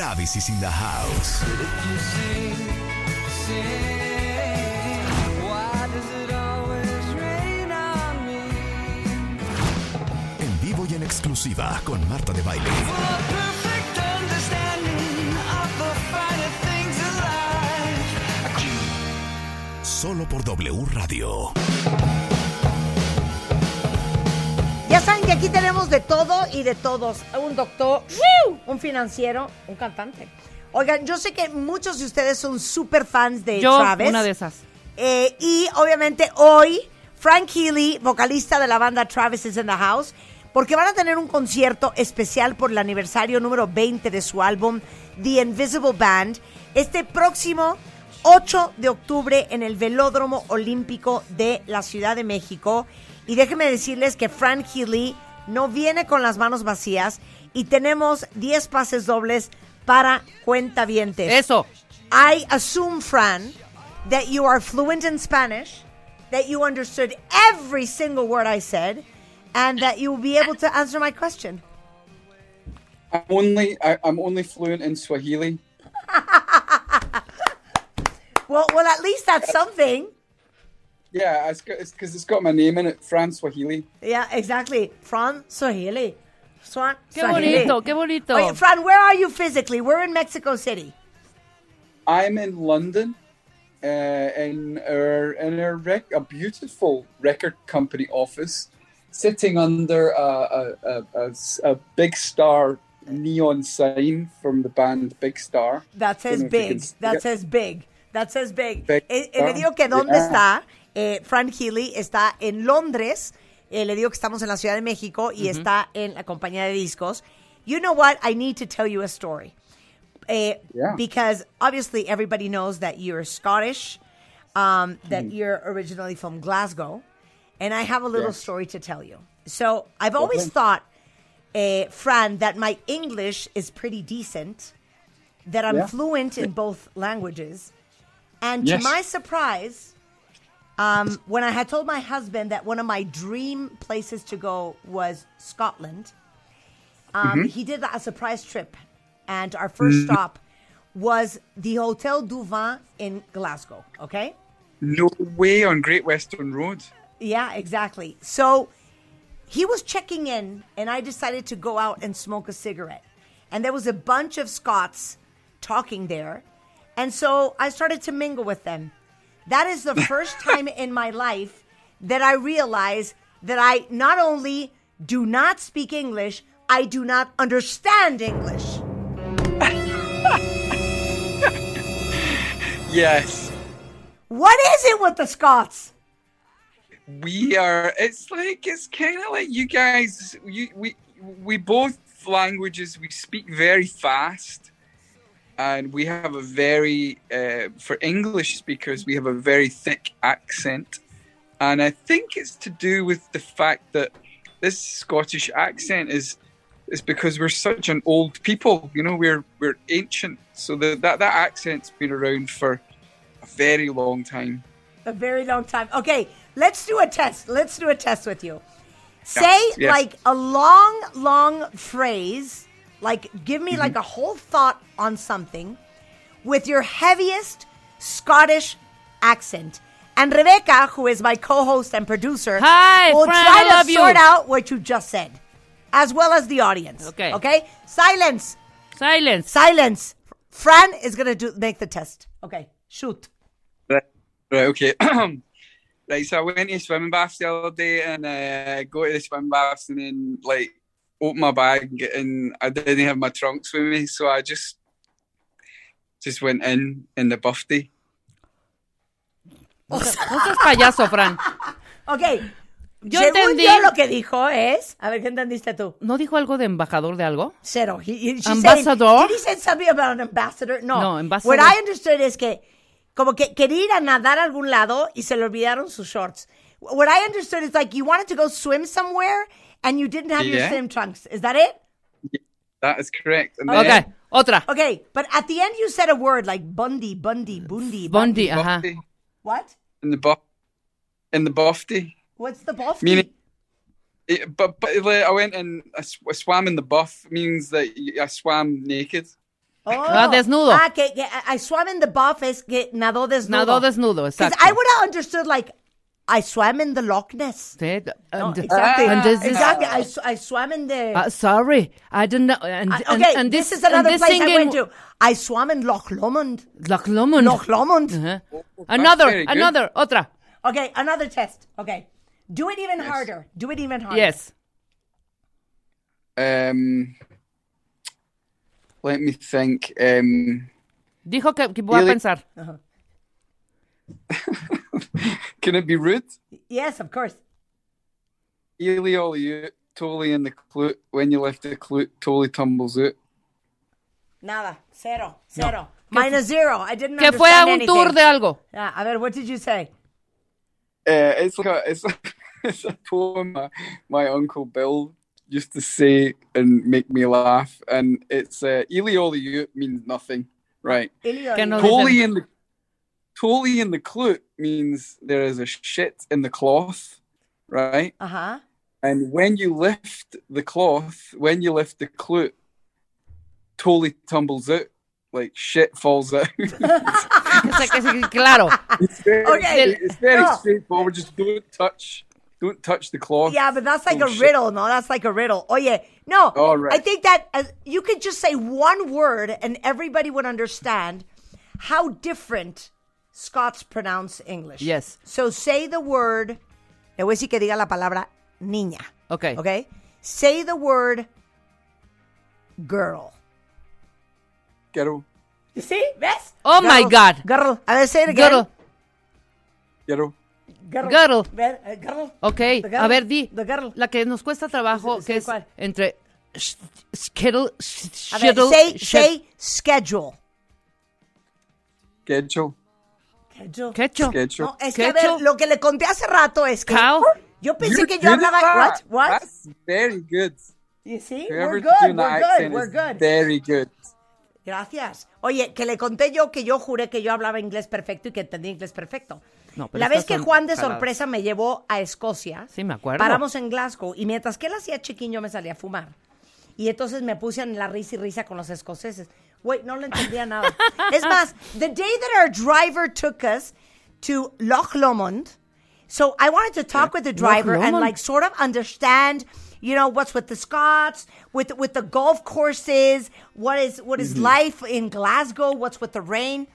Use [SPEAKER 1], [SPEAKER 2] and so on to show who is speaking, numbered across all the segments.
[SPEAKER 1] Travis is in the house. En vivo y en exclusiva con Marta de Baile. Solo por W Radio.
[SPEAKER 2] Ya saben que aquí tenemos de todo y de todos. Un doctor, un financiero, un cantante. Oigan, yo sé que muchos de ustedes son súper fans de
[SPEAKER 3] Yo,
[SPEAKER 2] Travis.
[SPEAKER 3] una de esas.
[SPEAKER 2] Eh, y obviamente hoy, Frank Healy, vocalista de la banda Travis is in the House, porque van a tener un concierto especial por el aniversario número 20 de su álbum The Invisible Band, este próximo 8 de octubre en el Velódromo Olímpico de la Ciudad de México. Y déjenme decirles que Frank Healy no viene con las manos vacías y tenemos 10 pases dobles para cuentavientes.
[SPEAKER 3] Eso.
[SPEAKER 2] I assume, Fran, that you are fluent in Spanish, that you understood every single word I said, and that you will be able to answer my question.
[SPEAKER 4] I'm only I, I'm only fluent in Swahili.
[SPEAKER 2] Well, well, at least that's something.
[SPEAKER 4] Yeah, it's because it's, 'cause it's got my name in it, Fran Swahili.
[SPEAKER 2] Yeah, exactly. Fran Swahili. Swan,
[SPEAKER 3] Qué
[SPEAKER 2] Swahili.
[SPEAKER 3] bonito, qué bonito.
[SPEAKER 2] Oye, Fran, where are you physically? We're in Mexico City.
[SPEAKER 4] I'm in London, uh, in our in our rec- a beautiful record company office, sitting under a big star neon sign from the band Big Star.
[SPEAKER 2] That says
[SPEAKER 4] Don't know if you can
[SPEAKER 2] big. That says big. That says big.
[SPEAKER 4] Big.
[SPEAKER 2] Eh, eh, le digo que dónde
[SPEAKER 4] Yeah.
[SPEAKER 2] está. Eh, Fran Healy está en Londres. Eh, le digo que estamos en la Ciudad de México y está en la compañía de discos. You know what? I need to tell you a story. Eh,
[SPEAKER 4] Yeah.
[SPEAKER 2] Because obviously everybody knows that you're Scottish, um, that
[SPEAKER 4] Mm-hmm.
[SPEAKER 2] you're originally from Glasgow. And I have a little
[SPEAKER 4] Yes.
[SPEAKER 2] story to tell you. So I've always
[SPEAKER 4] Okay.
[SPEAKER 2] thought, eh, Fran, that my English is pretty decent that I'm
[SPEAKER 4] Yeah.
[SPEAKER 2] fluent in both languages. And to my surprise, um, when I had told my husband that one of my dream places to go was Scotland, um, he did a surprise trip. And our 1st stop was the Hotel du Vin in Glasgow, okay?
[SPEAKER 4] No way on Great Western Road.
[SPEAKER 2] Yeah, exactly. So he was checking in, and I decided to go out and smoke a cigarette. And there was a bunch of Scots talking there. And so I started to mingle with them. That is the first time in my life that I realize that I not only do not speak English, I do not understand English.
[SPEAKER 4] Yes.
[SPEAKER 2] What is it with the Scots?
[SPEAKER 4] we are it's like it's kind of like you guys you we we both languages we speak very fast and we have a very uh, for english speakers we have a very thick accent and i think it's to do with the fact that this scottish accent is is because we're such an old people you know we're we're ancient so the, that that accent's been around for a very long time
[SPEAKER 2] A very long time. Okay, let's do a test. Let's do a test with you. Say like a long, long phrase, like give me like a whole thought on something with your heaviest Scottish accent. And Rebecca, who is my co-host and producer,
[SPEAKER 3] Hi,
[SPEAKER 2] will
[SPEAKER 3] Fran,
[SPEAKER 2] try
[SPEAKER 3] I
[SPEAKER 2] to
[SPEAKER 3] love you.
[SPEAKER 2] sort out what you just said, as well as the audience.
[SPEAKER 3] Okay.
[SPEAKER 2] Okay. Silence.
[SPEAKER 3] Silence.
[SPEAKER 2] Silence. Fran is gonna do make the test. Okay. Shoot.
[SPEAKER 4] Right, right okay. right, so I went to swimming baths the other day and uh, go to the swimming baths and then like open my bag and get in. I didn't have my trunks with me, so I just just went in in the buffy.
[SPEAKER 3] No seas payaso, Fran.
[SPEAKER 2] Ok.
[SPEAKER 3] Yo
[SPEAKER 2] Según
[SPEAKER 3] entendí.
[SPEAKER 2] yo lo que dijo es, a ver, ¿qué entendiste tú?
[SPEAKER 3] ¿No dijo algo de embajador de algo?
[SPEAKER 2] Cero. He, he-
[SPEAKER 3] Ambassador?
[SPEAKER 2] Saying, did he say something about an ambassador? No.
[SPEAKER 3] No, ambassador.
[SPEAKER 2] What I understood es que como que quería ir a nadar a algún lado y se le olvidaron sus shorts. What I understood is like you wanted to go swim somewhere and you didn't have your
[SPEAKER 4] Yeah.
[SPEAKER 2] swim trunks. Is that it?
[SPEAKER 4] That is correct. And
[SPEAKER 3] Ok,
[SPEAKER 4] then
[SPEAKER 3] otra.
[SPEAKER 2] Okay, but at the end you said a word like Bundy, Bundy, Bundy.
[SPEAKER 3] Bondi, ajá.
[SPEAKER 4] buffy,
[SPEAKER 2] What?
[SPEAKER 4] in the buff in the buffy.
[SPEAKER 2] What's the buff?
[SPEAKER 4] Meaning, it, but but like, I went and I, sw- I swam in the buff means that I swam naked.
[SPEAKER 2] Oh.
[SPEAKER 3] Ah, desnudo.
[SPEAKER 2] Ah, que, que I I swam in the buff es que nadó desnudo.
[SPEAKER 3] Nadó desnudo,
[SPEAKER 2] 'Cause
[SPEAKER 3] exacto.
[SPEAKER 2] I would have understood like I swam in the Loch Ness.
[SPEAKER 3] Sí,
[SPEAKER 2] No,
[SPEAKER 3] and-
[SPEAKER 2] exactly.
[SPEAKER 3] and this
[SPEAKER 2] exactly. I, sw- I swam in the.
[SPEAKER 3] Uh, sorry, I didn't know. And,
[SPEAKER 2] I-
[SPEAKER 3] and-
[SPEAKER 2] okay,
[SPEAKER 3] and
[SPEAKER 2] this, is another
[SPEAKER 3] this
[SPEAKER 2] place I went to. I swam in Loch Lomond.
[SPEAKER 3] Loch Lomond.
[SPEAKER 2] Loch Lomond.
[SPEAKER 3] Uh-huh. Another, another, otra.
[SPEAKER 2] Okay, another test. Okay. Do it even harder. Do it even harder.
[SPEAKER 3] Yes.
[SPEAKER 4] Um, let me think. Um,
[SPEAKER 3] Dijo que, que voy a
[SPEAKER 4] Really?
[SPEAKER 3] pensar.
[SPEAKER 4] can it be rude?
[SPEAKER 2] Yes, of course.
[SPEAKER 4] Ely ollie out, totally in the clue. When you left the clue, totally tumbles out.
[SPEAKER 2] Nada. Cero. Cero. Minus zero. I didn't
[SPEAKER 3] Que fue a
[SPEAKER 2] understand
[SPEAKER 3] un
[SPEAKER 2] anything.
[SPEAKER 3] tour de algo.
[SPEAKER 2] Yeah, a ver, what did you say?
[SPEAKER 4] Uh, it's like a, it's, it's a poem my, my uncle Bill used to say and make me laugh, and it's uh, Ely ollie out means nothing, right?
[SPEAKER 2] Ilio,
[SPEAKER 3] Que no
[SPEAKER 2] Ilio.
[SPEAKER 4] Totally in the totally in the clue means there is a shit in the cloth, right?
[SPEAKER 2] Uh-huh.
[SPEAKER 4] And when you lift the cloth, when you lift the clue, totally tumbles out, like shit falls out.
[SPEAKER 3] it's like, que se- claro.
[SPEAKER 4] it's very,
[SPEAKER 2] Okay,
[SPEAKER 4] it's very
[SPEAKER 2] no.
[SPEAKER 4] straightforward. Just don't touch, don't touch the cloth.
[SPEAKER 2] Yeah, but that's like a
[SPEAKER 4] Bullshit.
[SPEAKER 2] riddle. No, that's like a riddle. Oh yeah, no.
[SPEAKER 4] All right.
[SPEAKER 2] I think that uh, you could just say one word and everybody would understand how different Scots pronounce English.
[SPEAKER 3] Yes.
[SPEAKER 2] So say the word. Le voy a decir que diga la palabra niña.
[SPEAKER 3] Okay.
[SPEAKER 2] Okay. Say the word girl.
[SPEAKER 4] Ghetto,
[SPEAKER 2] You see? ¿Ves?
[SPEAKER 3] Oh my God.
[SPEAKER 2] Girl. A ver, say it again.
[SPEAKER 3] Girl.
[SPEAKER 2] Girl.
[SPEAKER 3] Girl.
[SPEAKER 2] Ver, eh, girl.
[SPEAKER 3] Ok,
[SPEAKER 2] The girl.
[SPEAKER 3] a ver, di.
[SPEAKER 2] The girl.
[SPEAKER 3] La que nos cuesta trabajo, que es
[SPEAKER 2] ¿cuál?
[SPEAKER 3] entre
[SPEAKER 2] ver,
[SPEAKER 3] shittle,
[SPEAKER 2] say, say schedule.
[SPEAKER 4] Schedule.
[SPEAKER 3] Quecho.
[SPEAKER 4] Schedule.
[SPEAKER 2] No, es que a ver, lo que le conté hace rato es que
[SPEAKER 3] Cow.
[SPEAKER 2] yo pensé
[SPEAKER 4] You're
[SPEAKER 2] que yo hablaba. What?
[SPEAKER 4] that.
[SPEAKER 2] What?
[SPEAKER 4] That's very good.
[SPEAKER 2] You see? We're good. We're good. We're good.
[SPEAKER 4] very good.
[SPEAKER 2] Gracias. Oye, que le conté yo que yo juré que yo hablaba inglés perfecto y que entendía inglés perfecto.
[SPEAKER 3] No, pero
[SPEAKER 2] La vez que Juan de sorpresa me llevó a Escocia,
[SPEAKER 3] Sí, me acuerdo.
[SPEAKER 2] paramos en Glasgow y mientras que él hacía chiquín yo me salía a fumar. Y entonces me puse en la risa y risa con los escoceses. Güey, no le entendía nada. es más, the day that our driver took us to Loch Lomond, so I wanted to talk with the driver and like sort of understand, you know, what's with the Scots, with with the golf courses, what is what is mm-hmm. life in Glasgow, what's with the rain.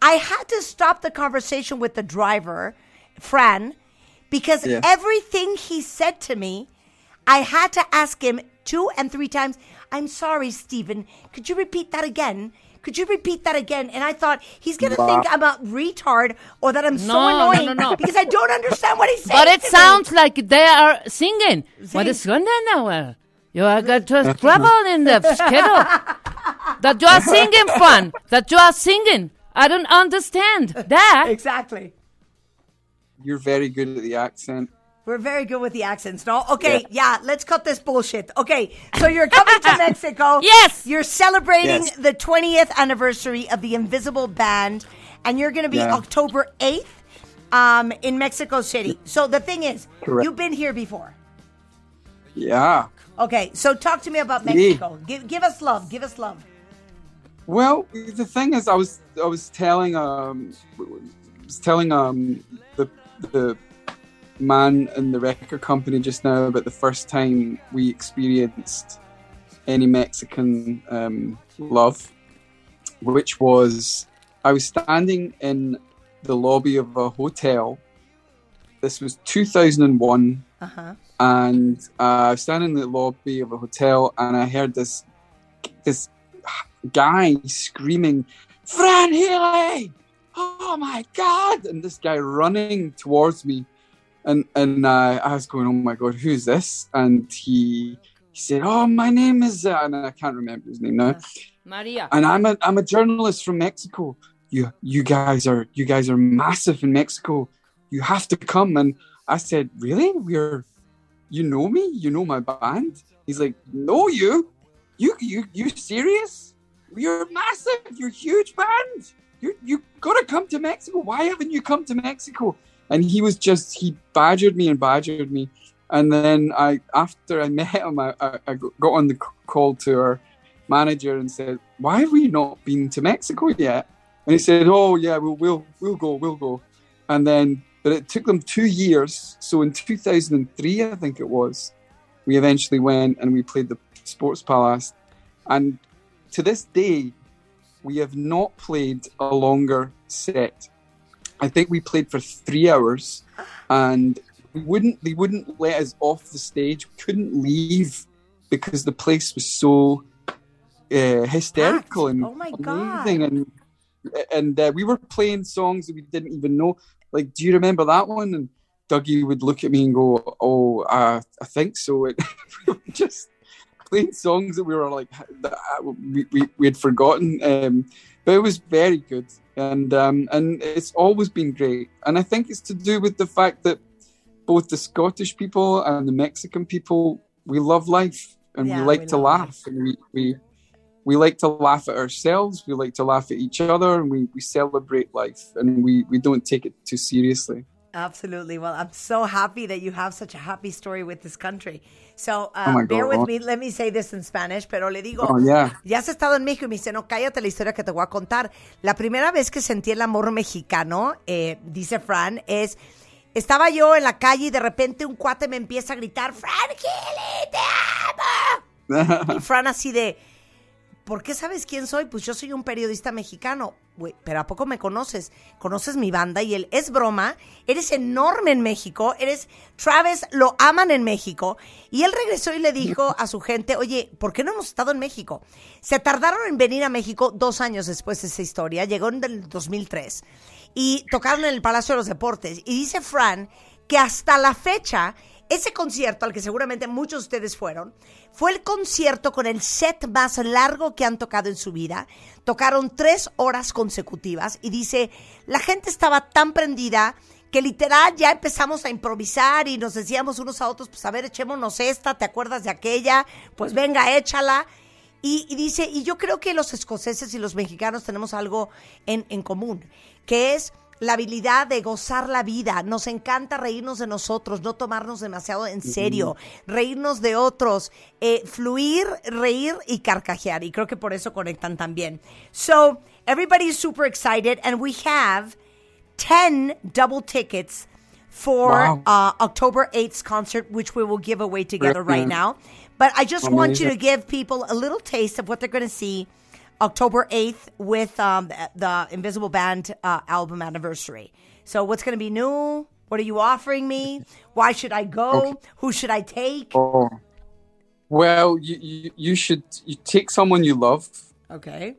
[SPEAKER 2] I had to stop the conversation with the driver, Fran, because
[SPEAKER 4] Yeah.
[SPEAKER 2] everything he said to me, I had to ask him two and three times, I'm sorry, Stephen, could you repeat that again? Could you repeat that again? And I thought he's gonna think I'm a retard or that I'm so
[SPEAKER 3] No, no,
[SPEAKER 2] annoying
[SPEAKER 3] no, no.
[SPEAKER 2] because I don't understand what he's saying.
[SPEAKER 3] But it
[SPEAKER 2] to me.
[SPEAKER 3] sounds like they are singing. What
[SPEAKER 2] Sí.
[SPEAKER 3] is going on now? You are got to trouble in the schedule. that you are singing, fun. That you are singing. I don't understand that.
[SPEAKER 2] exactly.
[SPEAKER 4] You're very good at the accent.
[SPEAKER 2] We're very good with the accents, no? Okay, yeah. let's cut this bullshit. Okay, so you're coming to Mexico.
[SPEAKER 3] Yes.
[SPEAKER 2] You're celebrating
[SPEAKER 4] Yes.
[SPEAKER 2] the 20th anniversary of the Invisible Band, and you're going to be
[SPEAKER 4] Yeah.
[SPEAKER 2] October 8th um, in Mexico City. So the thing is,
[SPEAKER 4] Correct.
[SPEAKER 2] you've been here before.
[SPEAKER 4] Yeah.
[SPEAKER 2] Okay, so talk to me about
[SPEAKER 4] Yeah.
[SPEAKER 2] Mexico. Give, give us love. Give us love.
[SPEAKER 4] Well, the thing is, I was I was telling um was telling um the the man in the record company just now about the first time we experienced any Mexican um, love, which was I was standing in the lobby of a hotel. This was 2001
[SPEAKER 2] Uh huh.
[SPEAKER 4] and uh, I was standing in the lobby of a hotel, and I heard this this guy screaming, "Fran Healy! Oh my God!" And this guy running towards me, and and uh, I was going, "Oh my God, who's this?" And he he said, "Oh, my name is," uh, and I can't remember his name now
[SPEAKER 3] Maria.
[SPEAKER 4] and I'm a I'm a journalist from Mexico. You you guys are you guys are massive in Mexico. You have to come. And I said, really? We're you know me? You know my band? He's like, no, you, you you you serious? You're massive. You're a huge band. You you gotta come to Mexico. Why haven't you come to Mexico? And he was just he badgered me and badgered me. And then I after I met him, I, I, got on the call to our manager and said, "Why have we not been to Mexico yet?" And he said, "Oh yeah, we'll we'll we'll go, we'll go." And then, but it took them two years. So in 2003, I think it was, we eventually went and we played the Sports Palace. And to this day, we have not played a longer set. I think we played for three hours, and we wouldn't they wouldn't let us off the stage. We couldn't leave because the place was so uh, hysterical
[SPEAKER 2] Packed.
[SPEAKER 4] and
[SPEAKER 2] Oh my God.
[SPEAKER 4] amazing, and and uh, we were playing songs that we didn't even know. Like, do you remember that one? And Dougie would look at me and go, "Oh, uh, I think so." It, we were just playing songs that we were like that we, we, we had forgotten. Um, but it was very good, and um, and it's always been great. And I think it's to do with the fact that both the Scottish people and the Mexican people we love life and
[SPEAKER 2] Yeah,
[SPEAKER 4] we like
[SPEAKER 2] we
[SPEAKER 4] to laugh and we, we we like to laugh at ourselves we like to laugh at each other and we, we celebrate life and we, we don't take it too seriously
[SPEAKER 2] Absolutely. Well, I'm so happy that you have such a happy story with this country. So, uh,
[SPEAKER 4] Oh my
[SPEAKER 2] bear with me. Let me say this in Spanish, pero le digo,
[SPEAKER 4] Oh, yeah.
[SPEAKER 2] ya has estado en México y me dice, no, cállate la historia que te voy a contar. La primera vez que sentí el amor mexicano, eh, dice Fran, es, estaba yo en la calle y de repente un cuate me empieza a gritar, Fran Gili, te amo. Y Fran así de, ¿por qué sabes quién soy? Pues yo soy un periodista mexicano. Güey, pero ¿a poco me conoces? ¿Conoces mi banda? Y él, es broma, eres enorme en México, eres, Travis, lo aman en México. Y él regresó y le dijo a su gente, oye, ¿por qué no hemos estado en México? Se tardaron en venir a México dos años después de esa historia, llegó en el 2003 y tocaron en el Palacio de los Deportes. Y dice Fran que hasta la fecha, ese concierto al que seguramente muchos de ustedes fueron, fue el concierto con el set más largo que han tocado en su vida. Tocaron tres horas consecutivas y dice, la gente estaba tan prendida que literal ya empezamos a improvisar y nos decíamos unos a otros, pues a ver, echémonos esta, ¿te acuerdas de aquella? Pues venga, échala. Y, y dice, y yo creo que los escoceses y los mexicanos tenemos algo en, en común, que es la habilidad de gozar la vida. Nos encanta reírnos de nosotros, no tomarnos demasiado en serio, reírnos de otros, eh, fluir, reír y carcajear. Y creo que por eso conectan también. So, everybody's super excited and we have 10 double tickets for
[SPEAKER 4] Wow.
[SPEAKER 2] uh, October 8th concert, which we will give away together right now. But I just want you to give people a little taste of what they're going to see October 8th with um, the Invisible Band uh, album anniversary. So, what's going to be new? What are you offering me? Why should I go? Who should I take?
[SPEAKER 4] oh well you, you, you should you take someone you love
[SPEAKER 2] Okay.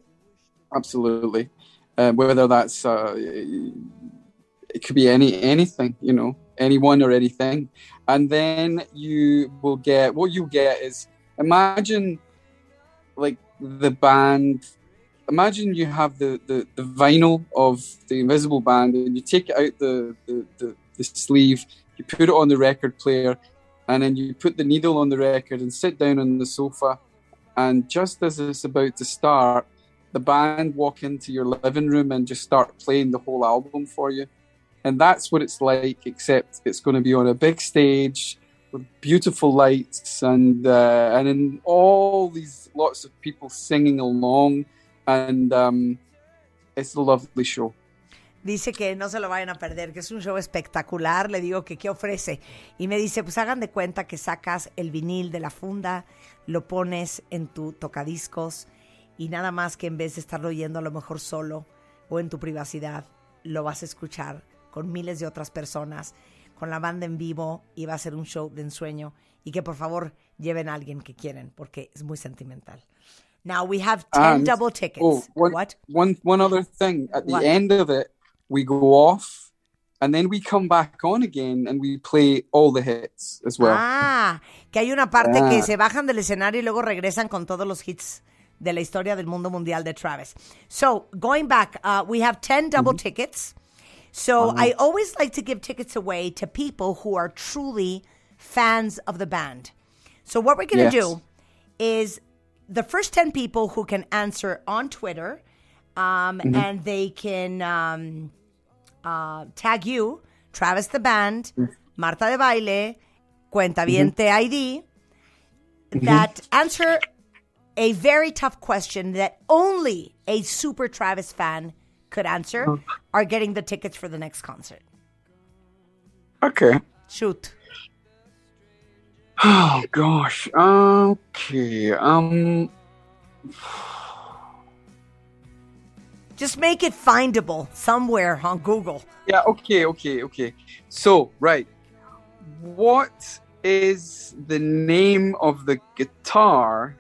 [SPEAKER 4] absolutely uh, whether that's uh, it could be any anything you know anyone or anything and then you will get what you get is imagine like the band imagine you have the, the, the vinyl of the invisible band and you take it out the, the, the, the sleeve you put it on the record player and then you put the needle on the record and sit down on the sofa and just as it's about to start the band walk into your living room and just start playing the whole album for you. And that's what it's like, except it's going to be on a big stage with beautiful lights and uh, and in all these lots of people singing along, and um, it's a lovely show.
[SPEAKER 2] Dice que no se lo vayan a perder, que es un show espectacular. Le digo que qué ofrece. Y me dice, pues hagan de cuenta que sacas el vinil de la funda, lo pones en tu tocadiscos y nada más que en vez de estarlo oyendo a lo mejor solo o en tu privacidad, lo vas a escuchar con miles de otras personas, con la banda en vivo y va a ser un show de ensueño. Y que por favor lleven a alguien que quieren porque es muy sentimental. Now we have 10
[SPEAKER 4] And-
[SPEAKER 2] double tickets.
[SPEAKER 4] Oh, one,
[SPEAKER 2] What?
[SPEAKER 4] one, one other thing. At the
[SPEAKER 2] What?
[SPEAKER 4] end of it, we go off, and then we come back on again, and we play all the hits as well.
[SPEAKER 2] Ah, que hay una parte que
[SPEAKER 4] Ah.
[SPEAKER 2] se bajan del escenario y luego regresan con todos los hits de la historia del mundo mundial de Travis. So, going back, uh, we have 10 double tickets. So, I always like to give tickets away to people who are truly fans of the band. So, what we're going to
[SPEAKER 4] Yes.
[SPEAKER 2] do is the first 10 people who can answer on Twitter, um, and they can um, uh, tag you, Travis the Band, Martha Debayle, Cuentaviente ID, that answer a very tough question that only a super Travis fan could answer are getting the tickets for the next concert.
[SPEAKER 4] Okay.
[SPEAKER 2] Shoot.
[SPEAKER 4] Oh gosh. Okay. Um.
[SPEAKER 2] Just make it findable somewhere on Google.
[SPEAKER 4] Yeah. Okay. Okay. Okay. So right. What is the name of the guitar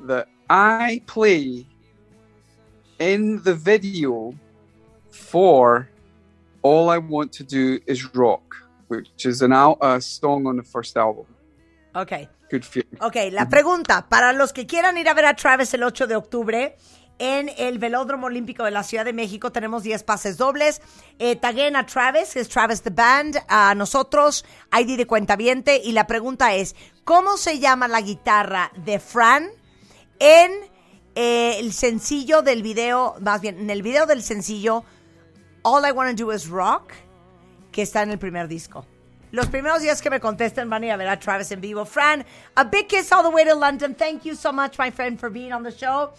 [SPEAKER 4] that I play in the video for All I Want to Do Is Rock, which is an a song on the first album.
[SPEAKER 2] Ok.
[SPEAKER 4] Good feeling.
[SPEAKER 2] Ok, la pregunta, para los que quieran ir a ver a Travis el 8 de octubre en el Velódromo Olímpico de la Ciudad de México, tenemos 10 pases dobles. Eh, taguen a Travis, que es Travis the Band, a nosotros, ID de Cuentaviente, y la pregunta es, ¿cómo se llama la guitarra de Fran en eh, el sencillo del video, más bien, en el video del sencillo All I Wanna Do Is Rock, que está en el primer disco? Los primeros días que me contesten van a ir a ver a Travis en vivo. Fran, a big kiss all the way to London. Thank you so much, my friend, for being on the show.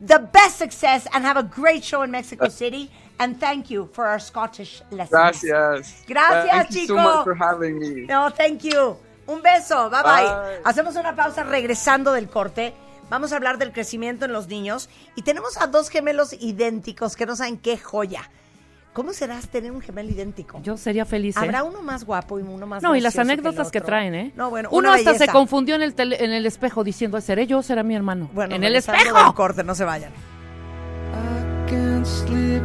[SPEAKER 2] The best success and have a great show in Mexico City. And thank you for our Scottish lessons.
[SPEAKER 4] Gracias.
[SPEAKER 2] Gracias,
[SPEAKER 4] Thank you so
[SPEAKER 2] chico.
[SPEAKER 4] much for having me.
[SPEAKER 2] No, thank you. Un beso. Bye, bye
[SPEAKER 4] Bye.
[SPEAKER 2] Hacemos una pausa regresando del corte. Vamos a hablar del crecimiento en los niños. Y tenemos a dos gemelos idénticos que no saben qué joya. ¿Cómo serás tener un gemelo idéntico?
[SPEAKER 3] Yo sería feliz. ¿eh?
[SPEAKER 2] Habrá uno más guapo y uno más
[SPEAKER 3] No, y las
[SPEAKER 2] que
[SPEAKER 3] anécdotas que, traen, ¿eh?
[SPEAKER 2] No, bueno,
[SPEAKER 3] Uno hasta se confundió en el, tele- en el espejo diciendo, ¿seré yo o será mi hermano?
[SPEAKER 2] Bueno,
[SPEAKER 3] en el espejo.
[SPEAKER 2] del corte, no se vayan.
[SPEAKER 5] I can't sleep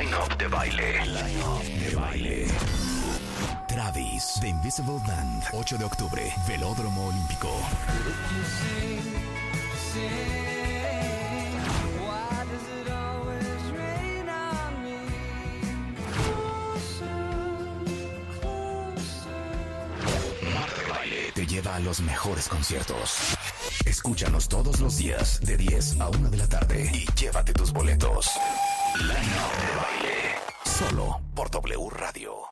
[SPEAKER 1] Line Up de baile. Line de baile. Travis, The Invisible Band, 8 de octubre, Velódromo Olímpico. Te lleva a los mejores conciertos. Escúchanos todos los días de 10 a 1 de la tarde y llévate tus boletos. Solo por W Radio.